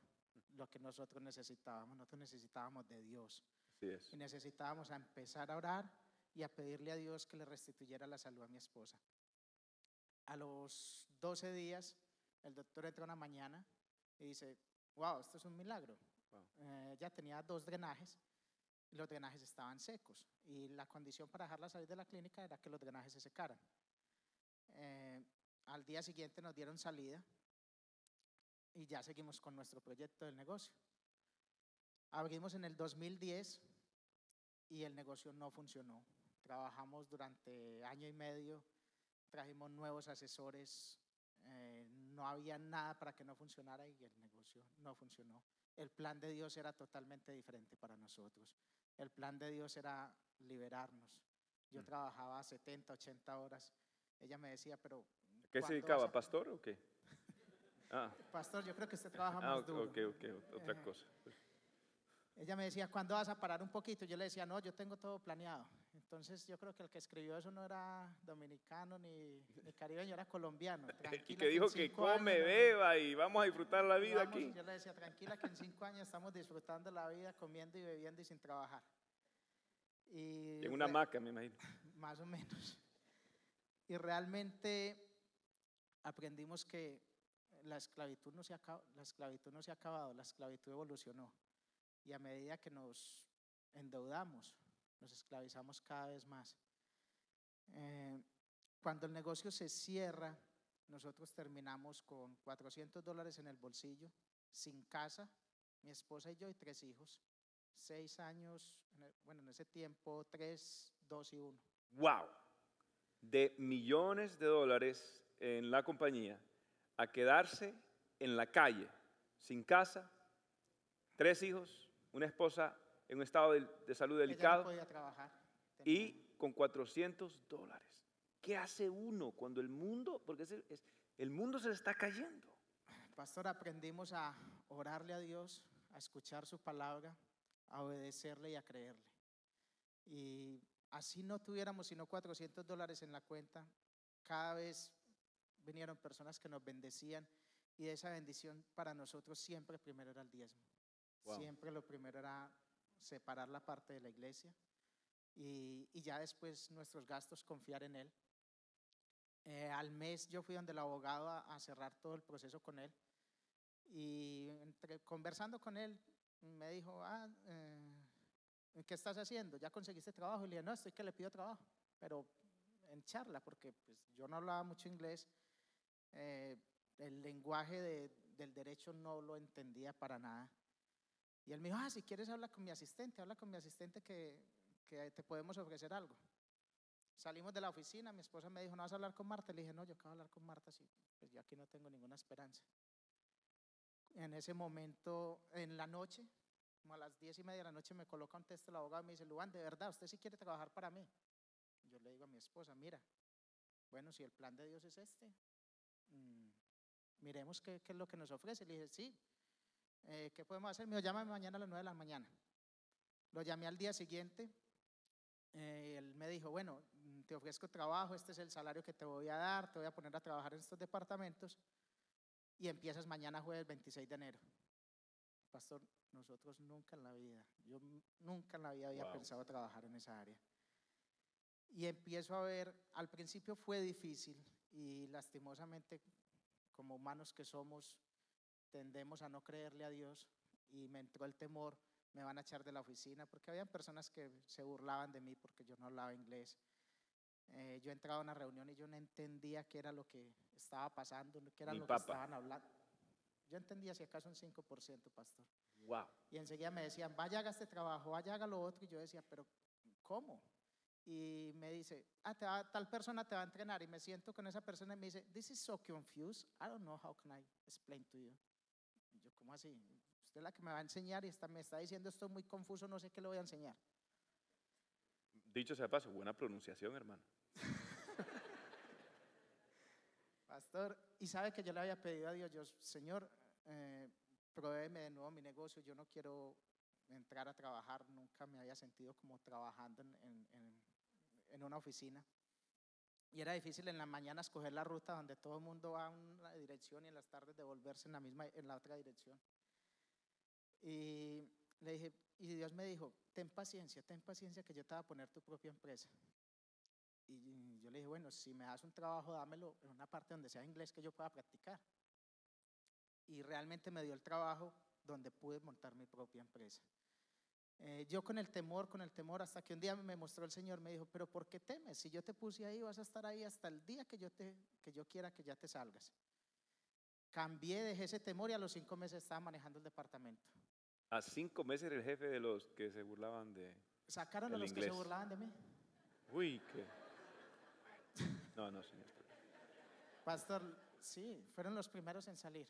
lo que nosotros necesitábamos, nosotros necesitábamos de Dios. Así es. Y necesitábamos a empezar a orar y a pedirle a Dios que le restituyera la salud a mi esposa. A los 12 días, el doctor entra una mañana y dice, wow, esto es un milagro. Wow. Eh, ella tenía dos drenajes y los drenajes estaban secos. Y la condición para dejarla salir de la clínica era que los drenajes se secaran. Eh, al día siguiente nos dieron salida y ya seguimos con nuestro proyecto del negocio. Abrimos en el 2010 y el negocio no funcionó. Trabajamos durante año y medio, trajimos nuevos asesores, eh, no había nada para que no funcionara y el negocio no funcionó. El plan de Dios era totalmente diferente para nosotros. El plan de Dios era liberarnos. Yo Mm. trabajaba 70, 80 horas. Ella me decía, pero... ¿A ¿Qué se ¿cuándo dedicaba? ¿Pastor o qué? Ah, Pastor, yo creo que usted trabaja ah más ok, duro. ok, ok, otra cosa. Ella me decía, ¿cuándo vas a parar un poquito? Yo le decía, no, yo tengo todo planeado. Entonces yo creo que el que escribió eso no era dominicano ni, ni caribeño, era colombiano. (laughs) Y Tranquila que en dijo que años come, nos- beba y vamos a disfrutar la vida vamos", aquí. Yo le decía, tranquila que en cinco años estamos disfrutando la vida, comiendo y bebiendo y sin trabajar. Y Y en una hamaca, me imagino. (laughs) más o menos. Y realmente aprendimos que la esclavitud no se ha, la esclavitud no se ha acabado, la esclavitud evolucionó. Y a medida que nos endeudamos, nos esclavizamos cada vez más. Eh, cuando el negocio se cierra, nosotros terminamos con 400 dólares en el bolsillo, sin casa, mi esposa y yo y tres hijos. Seis años, bueno, en ese tiempo, tres, dos y uno. ¡Wow! De millones de dólares en la compañía a quedarse en la calle, sin casa, tres hijos, una esposa en un estado de, de salud no delicado podía trabajar. tenía- y con 400 dólares. ¿Qué hace uno cuando el mundo, porque es- el mundo se le está cayendo? Pastor, aprendimos a orarle a Dios, a escuchar su palabra, a obedecerle y a creerle. Y así no tuviéramos sino 400 dólares en la cuenta, cada vez vinieron personas que nos bendecían y de esa bendición para nosotros siempre primero era el diezmo. Wow. Siempre lo primero era separar la parte de la iglesia y, y ya después nuestros gastos confiar en Él. Eh, al mes yo fui donde el abogado a, a cerrar todo el proceso con él y entre- conversando con él me dijo, ah, eh, ¿qué estás haciendo? ¿Ya conseguiste trabajo? Y le dije, no, estoy que le pido trabajo, pero en charla, porque pues, yo no hablaba mucho inglés, eh, el lenguaje de- del derecho no lo entendía para nada. Y él me dijo, ah, si quieres habla con mi asistente, habla con mi asistente que, que te podemos ofrecer algo. Salimos de la oficina, mi esposa me dijo, ¿no vas a hablar con Marta? Le dije, no, yo acabo de hablar con Marta, sí, pues yo aquí no tengo ninguna esperanza. En ese momento, en la noche, como a las diez y media de la noche, me coloca un texto el abogado y me dice, Luan, ¿de verdad usted sí quiere trabajar para mí? Yo le digo a mi esposa, mira, bueno, si el plan de Dios es este, mm, miremos qué, qué es lo que nos ofrece. Le dije, sí, eh, ¿qué podemos hacer? Me dijo, llámame mañana a las nueve de la mañana. Lo llamé al día siguiente. eh, él me dijo, bueno, mm, te ofrezco trabajo, este es el salario que te voy a dar, te voy a poner a trabajar en estos departamentos y empiezas mañana jueves 26 de enero. Pastor, nosotros nunca en la vida, yo nunca en la vida había Wow. pensado trabajar en esa área. Y empiezo a ver, al principio fue difícil y lastimosamente como humanos que somos, tendemos a no creerle a Dios y me entró el temor, me van a echar de la oficina, porque habían personas que se burlaban de mí porque yo no hablaba inglés. Eh, yo entraba a una reunión y yo no entendía qué era lo que estaba pasando, qué era lo papa. que estaban hablando. Yo entendía si acaso un 5%, pastor. ¡Wow! Y enseguida me decían, vaya, haga este trabajo, vaya, haga lo otro. Y yo decía, pero ¿cómo? Y me dice, ah, te va- tal persona te va a entrenar y me siento con esa persona y me dice, this is so confused, I don't know how can I explain to you. Y yo, ¿cómo así? Usted es la que me va a enseñar y está, me está diciendo esto es muy confuso, no sé qué le voy a enseñar. Dicho sea de paso, buena pronunciación, hermano. (laughs) Pastor, y sabe que yo le había pedido a Dios, yo, Señor, eh, provéeme de nuevo mi negocio, yo no quiero entrar a trabajar, nunca me había sentido como trabajando en, en- en- en una oficina. Y era difícil en las mañanas escoger la ruta donde todo el mundo va a una dirección y en las tardes devolverse en la misma, en la otra dirección. Y le dije, y Dios me dijo, ten paciencia, ten paciencia que yo te voy a poner tu propia empresa. Y yo le dije, bueno, si me das un trabajo, dámelo en una parte donde sea inglés que yo pueda practicar. Y realmente me dio el trabajo donde pude montar mi propia empresa. Eh, yo con el temor, con el temor, hasta que un día me mostró el Señor, me dijo, pero ¿por qué temes? Si yo te puse ahí, vas a estar ahí hasta el día que yo, te, que yo quiera que ya te salgas. Cambié, dejé ese temor y a los cinco meses estaba manejando el departamento. A cinco meses era el jefe de los que se burlaban de... Sacaron a los que se burlaban de mí. Uy, qué... No, no, señor. Pastor, sí, fueron los primeros en salir.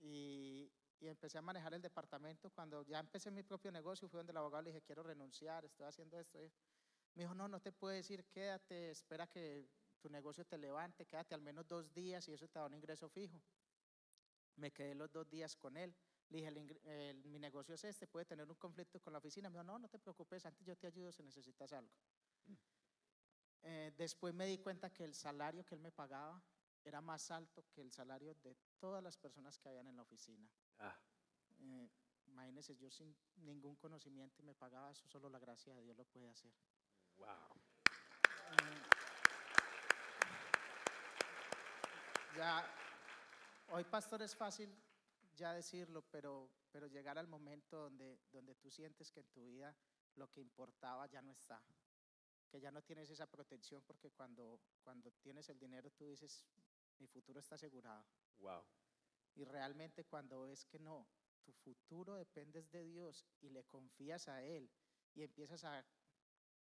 Y, y empecé a manejar el departamento. Cuando ya empecé mi propio negocio, fui donde el abogado le dije, quiero renunciar, estoy haciendo esto. Me dijo, no, no te puedo decir, quédate, espera que tu negocio te levante, quédate al menos dos días y eso te da un ingreso fijo. Me quedé los dos días con él. Le dije, "El el- mi negocio es este, puede tener un conflicto con la oficina. Me dijo, no, no te preocupes, antes yo te ayudo si necesitas algo. Eh, después me di cuenta que el salario que él me pagaba era más alto que el salario de todas las personas que habían en la oficina. Ah, Eh, imagínense, yo sin ningún conocimiento y me pagaba eso, solo la gracia de Dios lo puede hacer. wow. Eh, ya, hoy pastor es fácil ya decirlo, pero, pero llegar al momento donde, donde tú sientes que en tu vida lo que importaba ya no está, que ya no tienes esa protección porque cuando, cuando tienes el dinero tú dices, mi futuro está asegurado. Wow. Y realmente cuando ves que no, tu futuro dependes de Dios y le confías a Él y empiezas a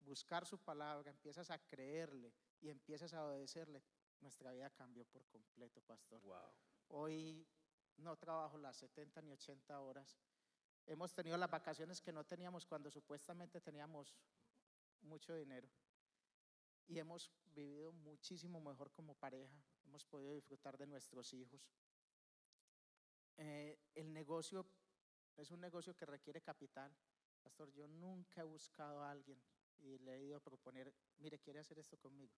buscar su palabra, empiezas a creerle y empiezas a obedecerle, nuestra vida cambió por completo, pastor. Wow. Hoy no trabajo las 70 ni 80 horas. Hemos tenido las vacaciones que no teníamos cuando supuestamente teníamos mucho dinero. Y hemos vivido muchísimo mejor como pareja. Hemos podido disfrutar de nuestros hijos. Eh, el negocio es un negocio que requiere capital. Pastor, yo nunca he buscado a alguien y le he ido a proponer, mire, quiere hacer esto conmigo.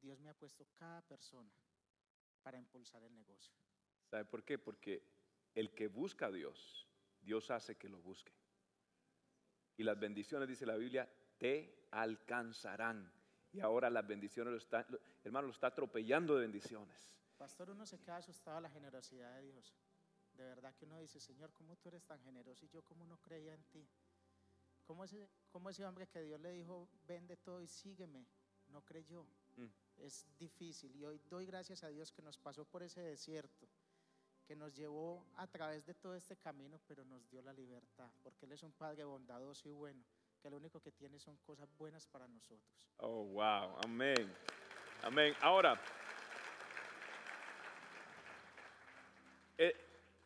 Dios me ha puesto cada persona para impulsar el negocio. ¿Sabe por qué? Porque el que busca a Dios, Dios hace que lo busque. Y las bendiciones, dice la Biblia, te alcanzarán. Y ahora las bendiciones, lo está, lo- hermano, lo está atropellando de bendiciones. Pastor, uno se queda asustado a la generosidad de Dios. De verdad que uno dice, Señor, ¿cómo tú eres tan generoso y yo cómo no creía en ti? ¿Cómo ese, cómo ese hombre que Dios le dijo, vende todo y sígueme, no creyó? Mm. Es difícil y hoy doy gracias a Dios que nos pasó por ese desierto, que nos llevó a través de todo este camino, pero nos dio la libertad, porque Él es un Padre bondadoso y bueno, lo único que tiene son cosas buenas para nosotros. Oh, wow. Amén. Amén. Ahora, eh,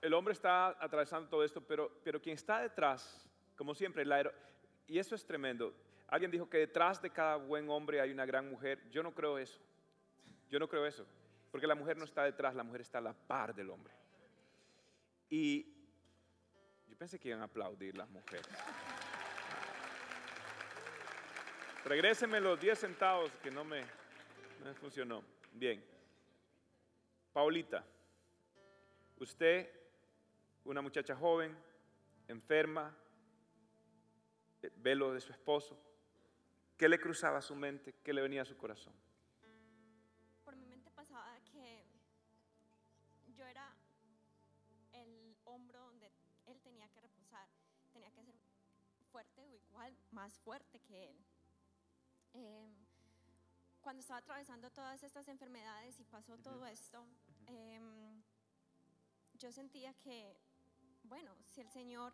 el hombre está atravesando todo esto, pero, pero quien está detrás, como siempre, la y eso es tremendo. Alguien dijo que detrás de cada buen hombre hay una gran mujer. Yo no creo eso. Yo no creo eso. Porque la mujer no está detrás, la mujer está a la par del hombre. Y yo pensé que iban a aplaudir las mujeres. Regrésenme los 10 centavos que no me, me funcionó. Bien. Paulita, usted, una muchacha joven, enferma, eh, ve lo de su esposo. ¿Qué le cruzaba su mente? ¿Qué le venía a su corazón? por mi mente pasaba que yo era el hombro donde él tenía que reposar, tenía que ser fuerte o igual, más fuerte que él. Em, cuando estaba atravesando todas estas enfermedades y pasó todo esto, em, yo sentía que, bueno, si el Señor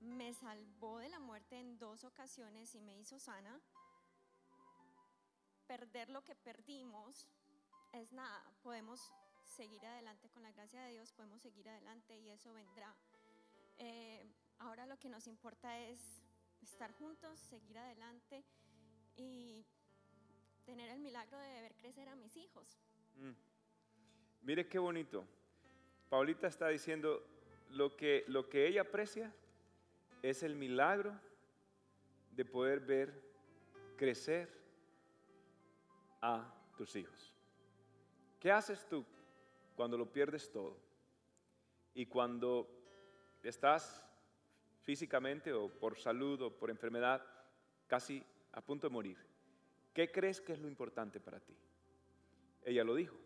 me salvó de la muerte en dos ocasiones y me hizo sana, perder lo que perdimos es nada. Podemos seguir adelante con la gracia de Dios, podemos seguir adelante y eso vendrá. Eh, ahora lo que nos importa es estar juntos, seguir adelante y tener el milagro de ver crecer a mis hijos. Mm. Mire qué bonito. Paulita está diciendo lo que, lo que ella aprecia es el milagro de poder ver crecer a tus hijos. ¿Qué haces tú cuando lo pierdes todo? Y cuando estás físicamente o por salud o por enfermedad casi a punto de morir. ¿Qué crees que es lo importante para ti? Ella lo dijo,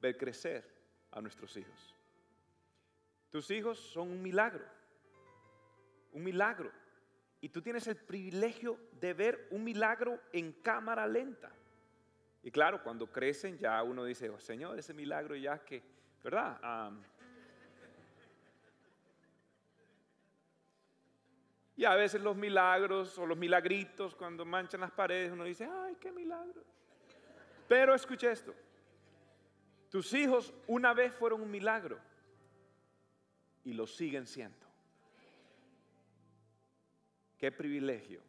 ver crecer a nuestros hijos. Tus hijos son un milagro, un milagro. Y tú tienes el privilegio de ver un milagro en cámara lenta. Y claro, cuando crecen ya uno dice, oh, Señor, ese milagro ya que, ¿verdad? Y a veces los milagros o los milagritos cuando manchan las paredes, uno dice, ay, qué milagro. Pero escucha esto, tus hijos una vez fueron un milagro y lo siguen siendo. Qué privilegio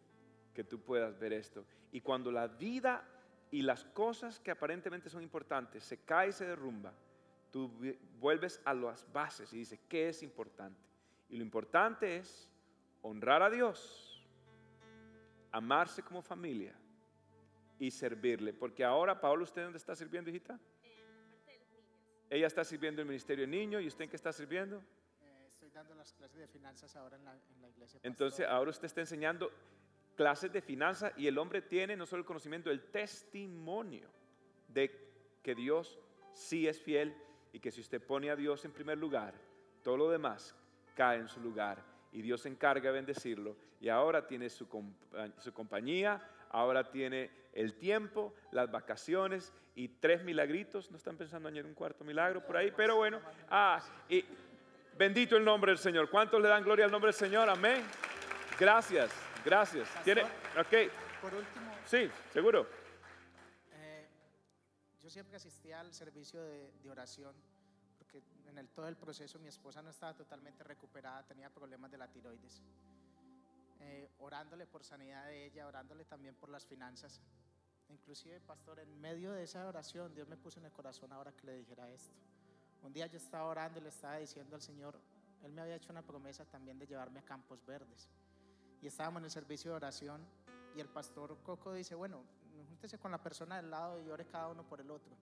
que tú puedas ver esto. Y cuando la vida y las cosas que aparentemente son importantes se cae y se derrumba, tú vuelves a las bases y dices, ¿qué es importante? Y lo importante es honrar a Dios, amarse como familia y servirle. Porque ahora, Pablo, ¿usted dónde está sirviendo, hijita? Ella está sirviendo el ministerio de niños y usted en qué está sirviendo? Eh, estoy dando las clases de finanzas ahora en la, en la iglesia. Entonces, ahora usted está enseñando clases de finanzas y el hombre tiene no solo el conocimiento, el testimonio de que Dios sí es fiel y que si usted pone a Dios en primer lugar, todo lo demás cae en su lugar y Dios se encarga de bendecirlo y ahora tiene su, su compañía, ahora tiene el tiempo, las vacaciones y tres milagritos, no están pensando añadir un cuarto milagro por ahí, pero bueno, ah, y bendito el nombre del Señor. ¿Cuántos le dan gloria al nombre del Señor? Amén. Gracias. Gracias. ¿Tiene? Ok. Por último. Sí, seguro. Eh, yo siempre asistía al servicio de, oración porque en el, todo el proceso mi esposa no estaba totalmente recuperada, tenía problemas de la tiroides. Eh, orándole por sanidad de ella, orándole también por las finanzas. Inclusive, pastor, en medio de esa oración, Dios me puso en el corazón ahora que le dijera esto. Un día yo estaba orando y le estaba diciendo al Señor, Él me había hecho una promesa también de llevarme a Campos Verdes y estábamos en el servicio de oración y el pastor Coco dice, bueno, júntese con la persona del lado y ore cada uno por el otro.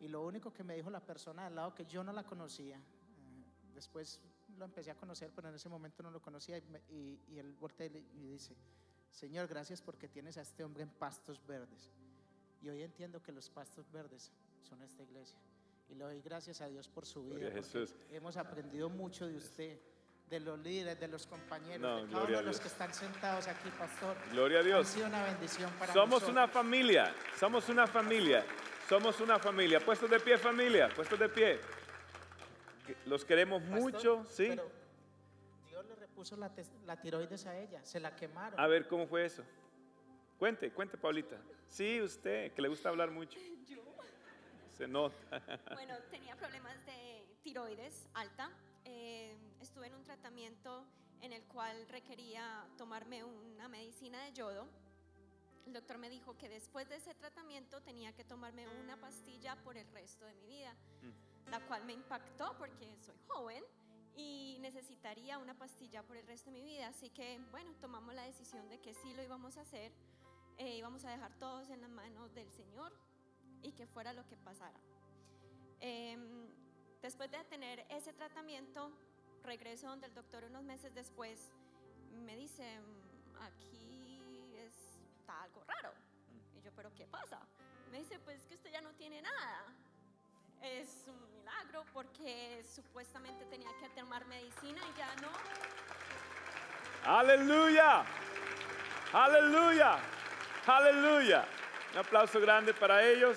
Y lo único que me dijo la persona del lado, que yo no la conocía, eh, después lo empecé a conocer, pero en ese momento no lo conocía, y, y, él voltea y dice, Señor, gracias porque tienes a este hombre en pastos verdes. Y hoy entiendo que los pastos verdes son esta iglesia. Y le doy gracias a Dios por su vida. Hemos aprendido mucho de usted de los líderes, de los compañeros, de cada uno de los que están sentados aquí, pastor. Gloria a Dios. Ha sido una bendición para Somos una familia, somos una familia, somos una familia. Puestos de pie, familia, puestos de pie. Los queremos mucho, ¿sí? Pero Dios le repuso la, la tiroides a ella, se la quemaron. A ver, ¿cómo fue eso? Cuente, cuente, Paulita. Sí, usted, que le gusta hablar mucho. (laughs) Yo. Se nota. (laughs) Bueno, tenía problemas de tiroides alta eh, estuve en un tratamiento en el cual requería tomarme una medicina de yodo. El doctor me dijo que después de ese tratamiento tenía que tomarme una pastilla por el resto de mi vida, mm. la cual me impactó porque soy joven y necesitaría una pastilla por el resto de mi vida. Así que, bueno, tomamos la decisión de que sí lo íbamos a hacer, eh, íbamos a dejar todos en las manos del Señor y que fuera lo que pasara. Eh, Después de tener ese tratamiento, regreso donde el doctor unos meses después me dice, aquí está algo raro. Y yo, ¿pero qué pasa? Me dice, pues que usted ya no tiene nada. Es un milagro porque supuestamente tenía que tomar medicina y ya no. Aleluya, aleluya, aleluya. Un aplauso grande para ellos.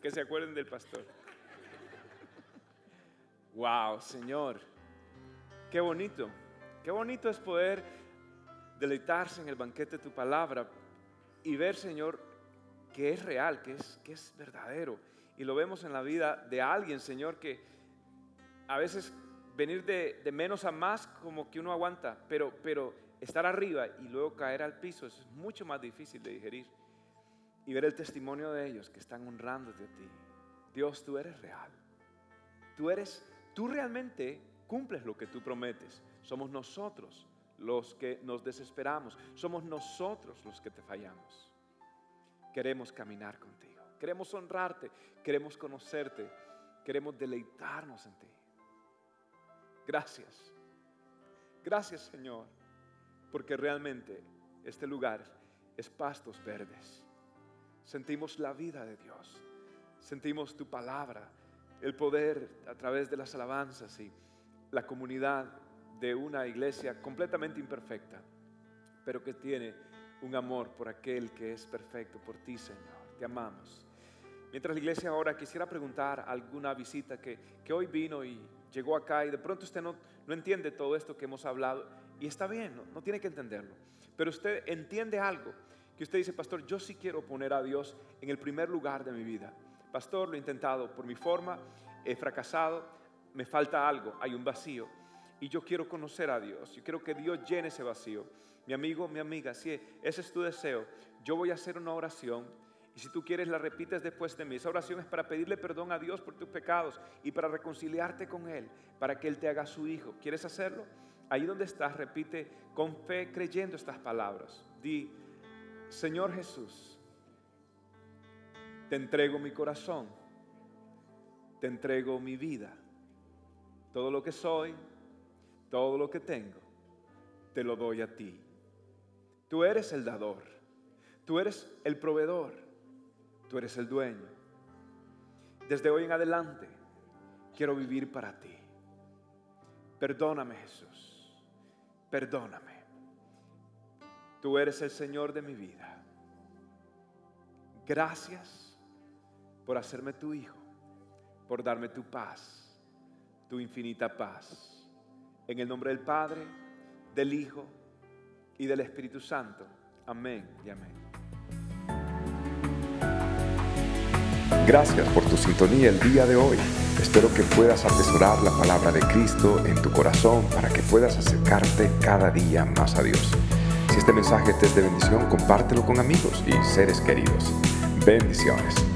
que se acuerden del pastor. Wow, Señor. Qué bonito. Qué bonito es poder deleitarse en el banquete de tu palabra y ver, Señor, que es real, que es, que es verdadero. Y lo vemos en la vida de alguien, Señor, que a veces venir de, de menos a más como que uno aguanta, pero, pero estar arriba y luego caer al piso es mucho más difícil de digerir. Y ver el testimonio de ellos que están honrándote a ti. Dios, tú eres real. Tú eres, tú realmente cumples lo que tú prometes. Somos nosotros los que nos desesperamos. Somos nosotros los que te fallamos. Queremos caminar contigo. Queremos honrarte. Queremos conocerte. Queremos deleitarnos en ti. Gracias. Gracias Señor. Porque realmente este lugar es pastos verdes. Sentimos la vida de Dios. Sentimos tu palabra, el poder a través de las alabanzas y la comunidad de una iglesia completamente imperfecta, pero que tiene un amor por aquel que es perfecto, por ti, Señor. Te amamos. Mientras la iglesia ahora quisiera preguntar alguna visita que, que hoy vino y llegó acá y de pronto usted no, no entiende todo esto que hemos hablado y está bien, no, no tiene que entenderlo, pero usted entiende algo que usted dice, pastor, yo sí quiero poner a Dios en el primer lugar de mi vida. Pastor, lo he intentado por mi forma, he fracasado, me falta algo, hay un vacío y yo quiero conocer a Dios, yo quiero que Dios llene ese vacío. Mi amigo, mi amiga, si ese es tu deseo, yo voy a hacer una oración y si tú quieres la repites después de mí. Esa oración es para pedirle perdón a Dios por tus pecados y para reconciliarte con Él, para que Él te haga su hijo. ¿Quieres hacerlo? Ahí donde estás, repite con fe, creyendo estas palabras. Di, Señor Jesús, te entrego mi corazón, te entrego mi vida, todo lo que soy, todo lo que tengo, te lo doy a ti. Tú eres el dador, tú eres el proveedor, tú eres el dueño. Desde hoy en adelante quiero vivir para ti. Perdóname Jesús, perdóname. Tú eres el Señor de mi vida. Gracias por hacerme tu hijo, por darme tu paz, tu infinita paz. En el nombre del Padre, del Hijo y del Espíritu Santo. Amén y amén. Gracias por tu sintonía el día de hoy. Espero que puedas atesorar la palabra de Cristo en tu corazón para que puedas acercarte cada día más a Dios. Si este mensaje te es de bendición, compártelo con amigos y seres queridos. Bendiciones.